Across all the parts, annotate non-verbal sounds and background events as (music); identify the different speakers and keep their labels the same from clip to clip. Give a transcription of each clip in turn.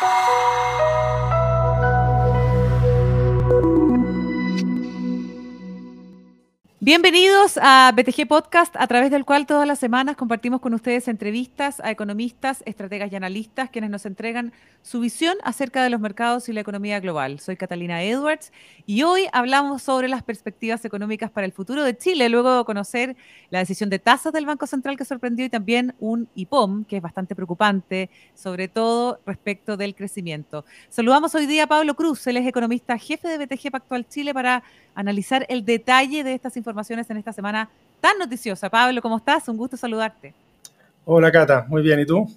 Speaker 1: Bye. Bienvenidos a BTG Podcast, a través del cual todas las semanas compartimos con ustedes entrevistas a economistas, estrategas y analistas, quienes nos entregan su visión acerca de los mercados y la economía global. Soy Catalina Edwards y hoy hablamos sobre las perspectivas económicas para el futuro de Chile, luego de conocer la decisión de tasas del Banco Central que sorprendió y también un IPOM que es bastante preocupante, sobre todo respecto del crecimiento. Saludamos hoy día a Pablo Cruz, él es economista jefe de BTG Pactual Chile para analizar el detalle de estas informaciones en esta semana tan noticiosa. Pablo, ¿cómo estás? Un gusto saludarte.
Speaker 2: Hola Cata, muy bien, ¿y tú?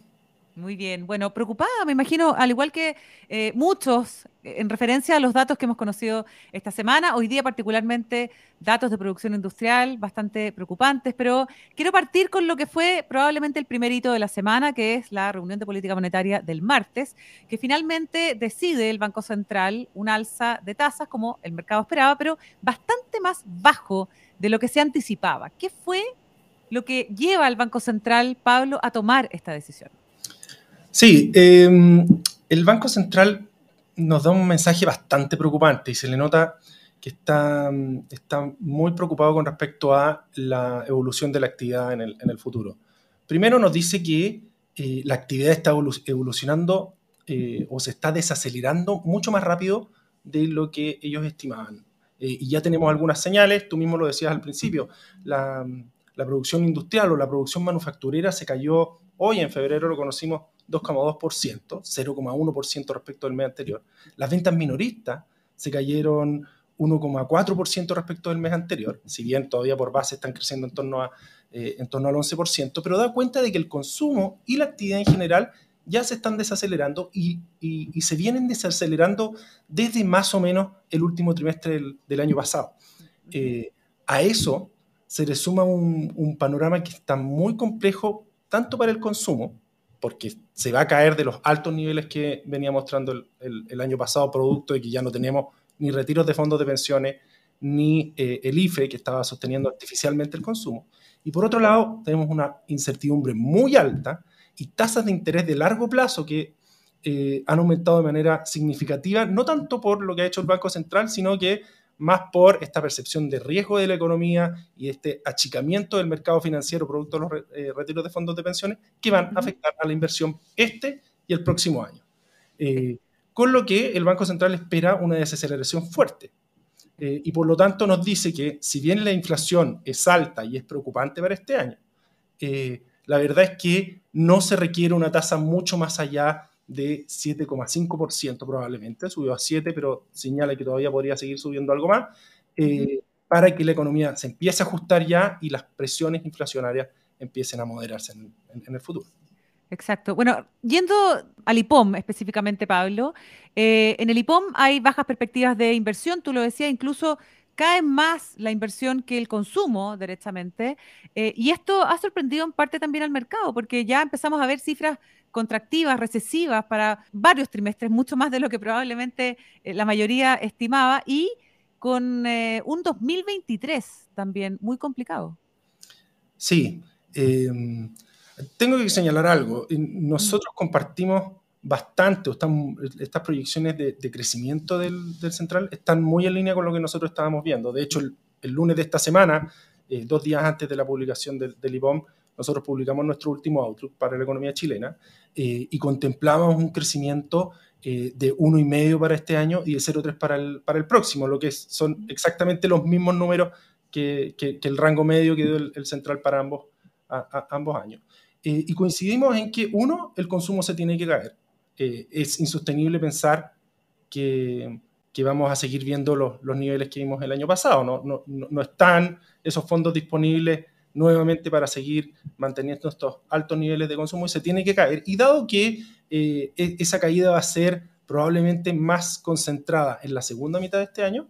Speaker 1: Muy bien. Bueno, preocupada, me imagino, al igual que eh, muchos, en referencia a los datos que hemos conocido esta semana, hoy día particularmente datos de producción industrial bastante preocupantes, pero quiero partir con lo que fue probablemente el primer hito de la semana, que es la reunión de política monetaria del martes, que finalmente decide el Banco Central un alza de tasas como el mercado esperaba, pero bastante más bajo de lo que se anticipaba. ¿Qué fue lo que lleva al Banco Central, Pablo, a tomar esta decisión?
Speaker 2: Sí, em, el Banco Central nos da un mensaje bastante preocupante y se le nota que está, está muy preocupado con respecto a la evolución de la actividad en el, futuro. Primero nos dice que eh, la actividad está evolucionando eh, o se está desacelerando mucho más rápido de lo que ellos estimaban. Eh, y ya tenemos algunas señales, tú mismo lo decías al principio, la, la producción industrial o la producción manufacturera se cayó hoy en febrero, lo conocimos 2,2%, 0,1% respecto al mes anterior. Las ventas minoristas se cayeron 1,4% respecto del mes anterior, si bien todavía por base están creciendo en torno, a, eh, en torno al 11%, pero da cuenta de que el consumo y la actividad en general ya se están desacelerando y, se vienen desacelerando desde más o menos el último trimestre del, año pasado. Eh, a eso se le suma un, un panorama que está muy complejo tanto para el consumo, porque se va a caer de los altos niveles que venía mostrando el, año pasado, producto de que ya no tenemos ni retiros de fondos de pensiones, ni eh, el IFE, que estaba sosteniendo artificialmente el consumo. Y por otro lado, tenemos una incertidumbre muy alta y tasas de interés de largo plazo que eh, han aumentado de manera significativa, no tanto por lo que ha hecho el Banco Central, sino que más por esta percepción de riesgo de la economía y este achicamiento del mercado financiero producto de los eh, retiros de fondos de pensiones que van a afectar a la inversión este y el próximo año. Eh, con lo que el Banco Central espera una desaceleración fuerte. Eh, y por lo tanto nos dice que si bien la inflación es alta y es preocupante para este año, la verdad es que no se requiere una tasa mucho más allá de 7,5% probablemente, subió a 7, pero señala que todavía podría seguir subiendo algo más, eh, para que la economía se empiece a ajustar ya y las presiones inflacionarias empiecen a moderarse en, el futuro.
Speaker 1: Exacto. Bueno, yendo al IPOM específicamente, Pablo, eh, en el IPOM hay bajas perspectivas de inversión, tú lo decías, incluso cae más la inversión que el consumo, derechamente, eh, y esto ha sorprendido en parte también al mercado, porque ya empezamos a ver cifras contractivas, recesivas para varios trimestres, mucho más de lo que probablemente eh, la mayoría estimaba, y con eh, un 2023 también muy complicado.
Speaker 2: Sí, em, tengo que señalar algo. Nosotros compartimos bastante, estas proyecciones de, crecimiento del, central están muy en línea con lo que nosotros estábamos viendo. De hecho, el, lunes de esta semana, eh, dos días antes de la publicación del, del IBOM, nosotros publicamos nuestro último Outlook para la economía chilena eh, y contemplamos un crecimiento eh, de 1,5 para este año y de 0,3 para el, para el próximo, lo que son exactamente los mismos números que, que, el rango medio que dio el, central para ambos, ambos años. Eh, y coincidimos en que, uno, el consumo se tiene que caer. Es insostenible pensar que, que, vamos a seguir viendo los, los, niveles que vimos el año pasado. No, no, no están esos fondos disponibles nuevamente para seguir manteniendo estos altos niveles de consumo y se tiene que caer. Y dado que eh, e-, esa caída va a ser probablemente más concentrada en la segunda mitad de este año,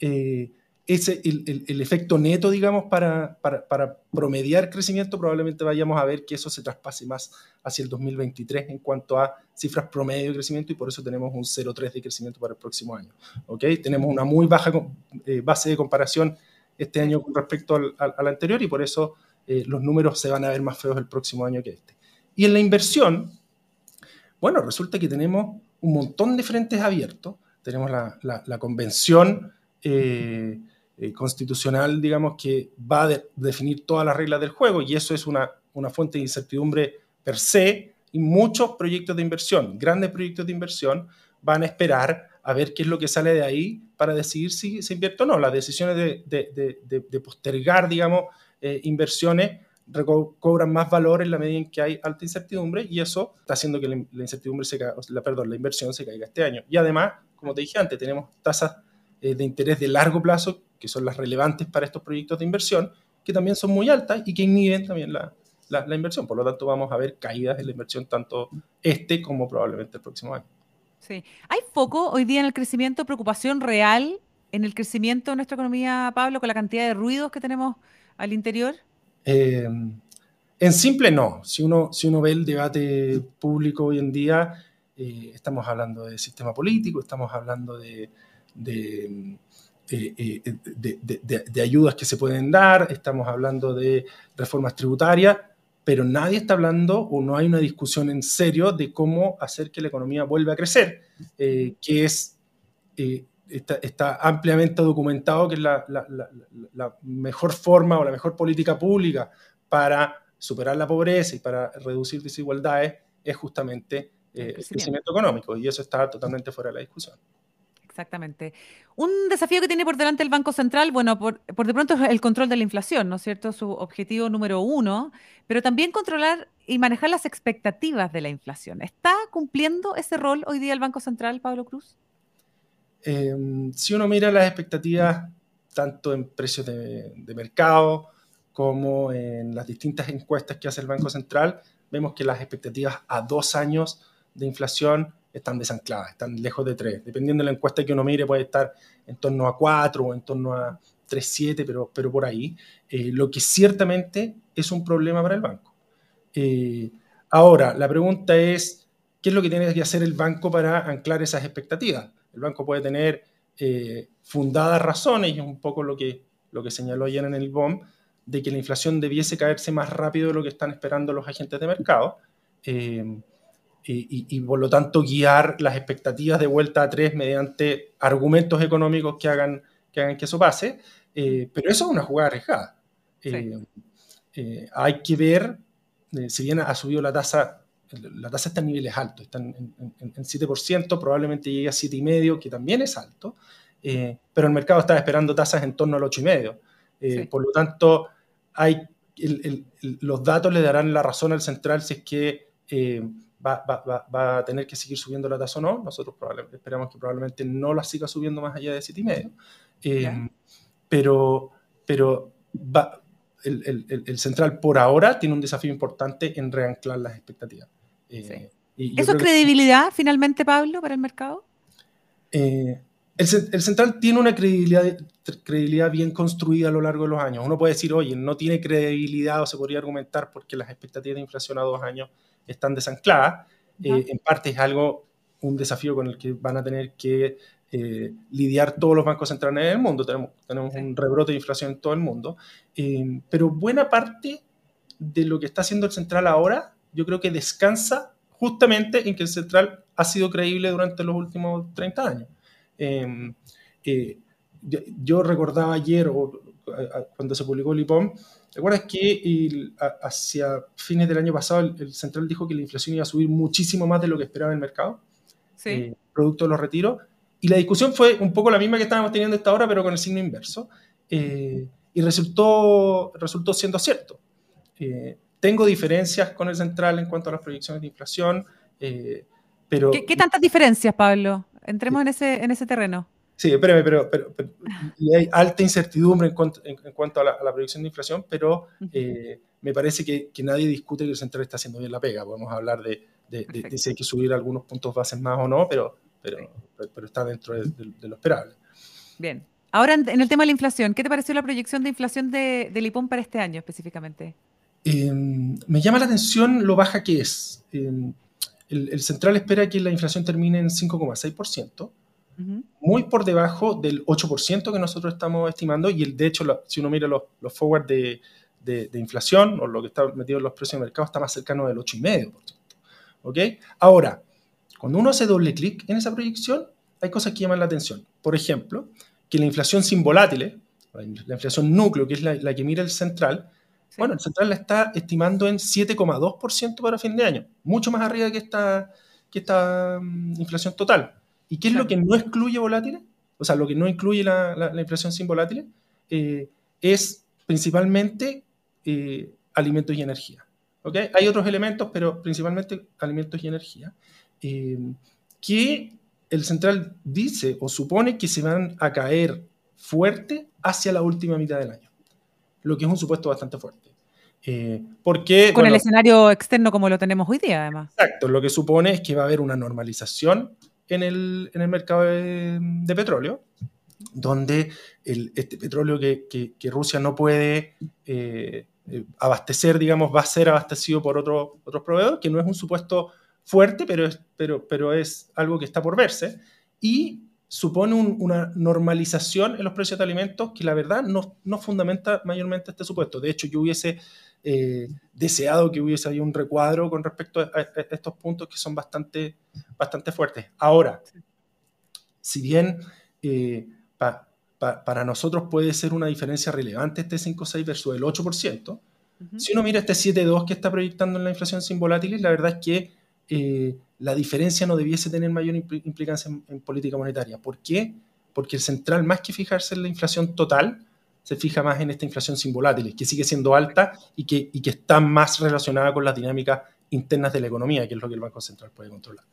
Speaker 2: eh, ese, el, efecto neto, digamos, para, para, promediar crecimiento, probablemente vayamos a ver que eso se traspase más hacia el 2023 en cuanto a cifras promedio de crecimiento y por eso tenemos un 0,3 de crecimiento para el próximo año. ¿okay? Tenemos una muy baja eh, base de comparación este año con respecto al, anterior y por eso eh, los números se van a ver más feos el próximo año que este. Y en la inversión, Bueno, resulta que tenemos un montón de frentes abiertos. Tenemos la, convención eh, eh, constitucional, digamos, que va a definir todas las reglas del juego y eso es una, una fuente de incertidumbre per se y muchos proyectos de inversión, grandes proyectos de inversión, van a esperar a ver qué es lo que sale de ahí para decidir si se invierte o no. Las decisiones de, postergar, digamos, eh, inversiones cobran más valor en la medida en que hay alta incertidumbre y eso está haciendo que la, incertidumbre se la, perdón, la inversión se caiga este año. Y además, como te dije antes, tenemos tasas eh, de interés de largo plazo, que son las relevantes para estos proyectos de inversión, que también son muy altas y que inhiben también la, la, inversión. Por lo tanto, vamos a ver caídas en la inversión tanto este como probablemente el próximo año.
Speaker 1: Sí. ¿Hay foco hoy día en el crecimiento, preocupación real en el crecimiento de nuestra economía, Pablo, con la cantidad de ruidos que tenemos al interior?
Speaker 2: Eh, en simple no. Si uno, si uno ve el debate público hoy en día, eh, estamos hablando de sistema político, estamos hablando de, de, eh, de, ayudas que se pueden dar, estamos hablando de reformas tributarias, pero nadie está hablando o no hay una discusión en serio de cómo hacer que la economía vuelva a crecer, eh, que es, eh, está, ampliamente documentado que es la, mejor forma o la mejor política pública para superar la pobreza y para reducir desigualdades es justamente eh, el crecimiento económico, y eso está totalmente fuera de la discusión.
Speaker 1: Exactamente. Un desafío que tiene por delante el Banco Central, bueno, por, de pronto es el control de la inflación, ¿no es cierto? Su objetivo número uno, pero también controlar y manejar las expectativas de la inflación. ¿Está cumpliendo ese rol hoy día el Banco Central, Pablo Cruz?
Speaker 2: Em, si uno mira las expectativas tanto en precios de, de mercado como en las distintas encuestas que hace el Banco Central, vemos que las expectativas a dos años de inflación están desancladas, están lejos de 3. Dependiendo de la encuesta que uno mire, puede estar en torno a 4 o en torno a 3,7, pero, pero por ahí, eh, lo que ciertamente es un problema para el banco. Eh, ahora, la pregunta es, ¿qué es lo que tiene que hacer el banco para anclar esas expectativas? El banco puede tener eh, fundadas razones, y es un poco lo que, lo que señaló ayer en el BOM, de que la inflación debiese caerse más rápido de lo que están esperando los agentes de mercado y, por lo tanto guiar las expectativas de vuelta a tres mediante argumentos económicos que hagan que, hagan que eso pase. Eh, pero eso es una jugada arriesgada. Eh, eh, hay que ver, si bien ha subido la tasa, la tasa está en niveles altos, está en, en, 7%, probablemente llegue a 7,5%, que también es alto, pero el mercado está esperando tasas en torno al 8,5%. Por lo tanto, hay, los datos le darán la razón al central si es que va, a tener que seguir subiendo la tasa o no. Nosotros esperamos que probablemente no la siga subiendo más allá de 7,5. Eh, pero pero va, el, central por ahora tiene un desafío importante en reanclar las expectativas.
Speaker 1: Eh, ¿Eso es credibilidad finalmente, Pablo, para el mercado?
Speaker 2: Eh, el, central tiene una credibilidad, credibilidad bien construida a lo largo de los años. Uno puede decir, oye, no tiene credibilidad o se podría argumentar porque las expectativas de inflación a dos años están desancladas. Eh, en parte es algo, un desafío con el que van a tener que eh, lidiar todos los bancos centrales en el mundo. Tenemos, tenemos un rebrote de inflación en todo el mundo. Eh, pero buena parte de lo que está haciendo el central ahora, yo creo que descansa justamente en que el central ha sido creíble durante los últimos 30 años. Yo, recordaba ayer, o, cuando se publicó el IPOM, ¿Recuerdas que hacia fines del año pasado el, central dijo que la inflación iba a subir muchísimo más de lo que esperaba el mercado? Sí. Eh, producto de los retiros. Y la discusión fue un poco la misma que estábamos teniendo esta hora, pero con el signo inverso. Eh, y resultó, resultó siendo cierto. Eh, tengo diferencias con el central en cuanto a las proyecciones de inflación, pero...
Speaker 1: ¿Qué, ¿Qué, tantas diferencias, Pablo? Entremos en ese, en ese terreno.
Speaker 2: Sí, espérame, pero, pero, y hay alta incertidumbre en cuanto, en, cuanto a, la, a, proyección de inflación, pero eh, me parece que, que, nadie discute que el central está haciendo bien la pega. Podemos hablar de, de, si hay que subir algunos puntos bases más o no, pero, pero, pero está dentro de, lo esperable.
Speaker 1: Bien. Ahora, en el tema de la inflación, ¿qué te pareció la proyección de inflación de, de Lipón para este año específicamente?
Speaker 2: Em, me llama la atención lo baja que es. Em, el, el, central espera que la inflación termine en 5,6% muy por debajo del 8% que nosotros estamos estimando y el, de hecho, si uno mira los, los forward de, de, inflación o lo que está metido en los precios de mercado, está más cercano del 8,5%. ¿Ok? Ahora, cuando uno hace doble clic en esa proyección, hay cosas que llaman la atención. Por ejemplo, que la inflación sin volátiles, la inflación núcleo, que es la, que mira el central, bueno, el central la está estimando en 7,2% para fin de año, mucho más arriba que esta, que esta mm, inflación total. ¿Y qué es lo que no excluye volátiles? O sea, lo que no incluye la, inflación sin volátiles eh, es principalmente eh, alimentos y energía. ¿okay? Hay otros elementos, pero principalmente alimentos y energía, eh, que el central dice o supone que se van a caer fuerte hacia la última mitad del año, lo que es un supuesto bastante fuerte.
Speaker 1: Eh, porque, Con el escenario externo como lo tenemos hoy día, además.
Speaker 2: Exacto, lo que supone es que va a haber una normalización en el, en el mercado de, petróleo, donde el, este petróleo que, que, Rusia no puede eh, eh, abastecer, digamos, va a ser abastecido por otro, otros proveedores, que no es un supuesto fuerte, pero es, pero, pero es algo que está por verse, y supone una normalización en los precios de alimentos que la verdad no, no fundamenta mayormente este supuesto. De hecho, yo hubiese eh, deseado que hubiese ahí un recuadro con respecto a, estos puntos que son bastante, bastante fuertes. Ahora, si bien eh, para nosotros puede ser una diferencia relevante este 5,6 versus el 8%, si uno mira este 7,2 que está proyectando en la inflación sin volátiles, la verdad es que eh, la diferencia no debiese tener mayor implicancia en, política monetaria. ¿Por qué? Porque el central, más que fijarse en la inflación total, se fija más en esta inflación sin volátiles, que sigue siendo alta y que, y que está más relacionada con las dinámicas internas de la economía, que es lo que el Banco Central puede controlar.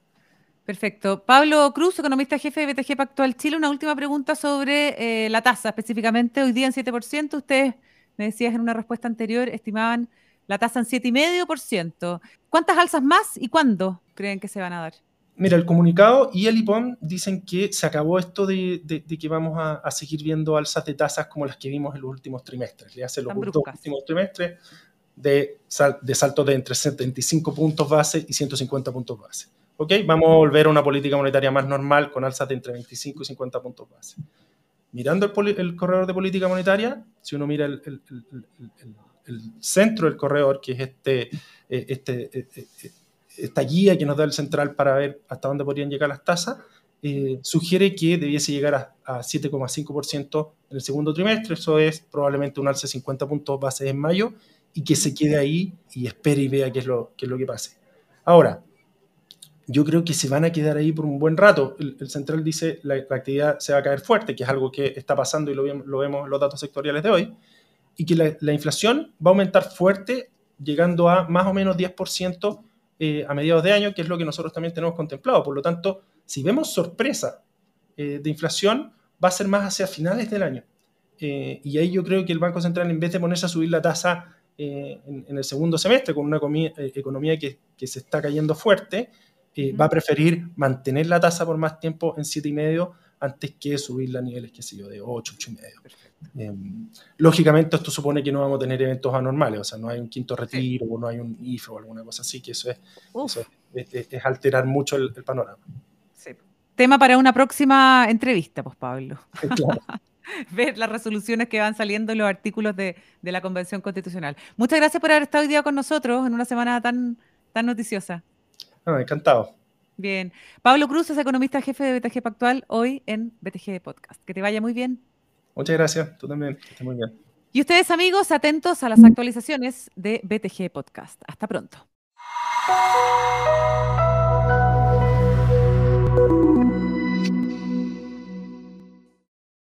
Speaker 1: Perfecto. Pablo Cruz, economista jefe de BTG Pactual Chile, una última pregunta sobre eh, la tasa, específicamente hoy día en 7%. Ustedes, me decías en una respuesta anterior, estimaban la tasa en 7,5%. ¿Cuántas alzas más y cuándo creen que se van a dar?
Speaker 2: Mira, el comunicado y el IPOM dicen que se acabó esto de, que vamos a, seguir viendo alzas de tasas como las que vimos en los últimos trimestres. Le hace los últimos trimestres de, de saltos de entre 75 puntos base y 150 puntos base. ¿Ok? Vamos a volver a una política monetaria más normal con alzas de entre 25 y 50 puntos base. Mirando el, corredor de política monetaria, si uno mira el el centro del corredor, que es este, eh, este, eh, eh, esta guía que nos da el central para ver hasta dónde podrían llegar las tasas, sugiere que debiese llegar a, 7,5% en el segundo trimestre, eso es probablemente un alza de 50 puntos base en mayo, y que se quede ahí y espere y vea qué es lo, qué es lo que pase. Ahora, yo creo que se van a quedar ahí por un buen rato. El, central dice la, la actividad se va a caer fuerte, que es algo que está pasando y lo, lo vemos en los datos sectoriales de hoy y que la, inflación va a aumentar fuerte, llegando a más o menos 10% eh, a mediados de año, que es lo que nosotros también tenemos contemplado. Por lo tanto, si vemos sorpresa eh, de inflación, va a ser más hacia finales del año. Eh, y ahí yo creo que el Banco Central, en vez de ponerse a subir la tasa en, el segundo semestre con una economía que, que, se está cayendo fuerte, va a preferir mantener la tasa por más tiempo en 7,5 antes que subirla a niveles, qué sé yo, de 8, 8,5. Em, lógicamente esto supone que no vamos a tener eventos anormales, o sea, no hay un quinto retiro o no hay un IFE o alguna cosa así, que eso es, es, alterar mucho el, panorama.
Speaker 1: Tema para una próxima entrevista, pues Pablo. (laughs) Ver las resoluciones que van saliendo en los artículos de, la Convención Constitucional. Muchas gracias por haber estado hoy día con nosotros en una semana tan, tan noticiosa.
Speaker 2: Ah, encantado.
Speaker 1: Bien. Pablo Cruz es economista jefe de BTG Pactual, hoy en BTG Podcast. Que te vaya muy bien.
Speaker 2: Muchas gracias, tú también, que muy bien.
Speaker 1: Y ustedes amigos, atentos a las actualizaciones de BTG Podcast. Hasta pronto.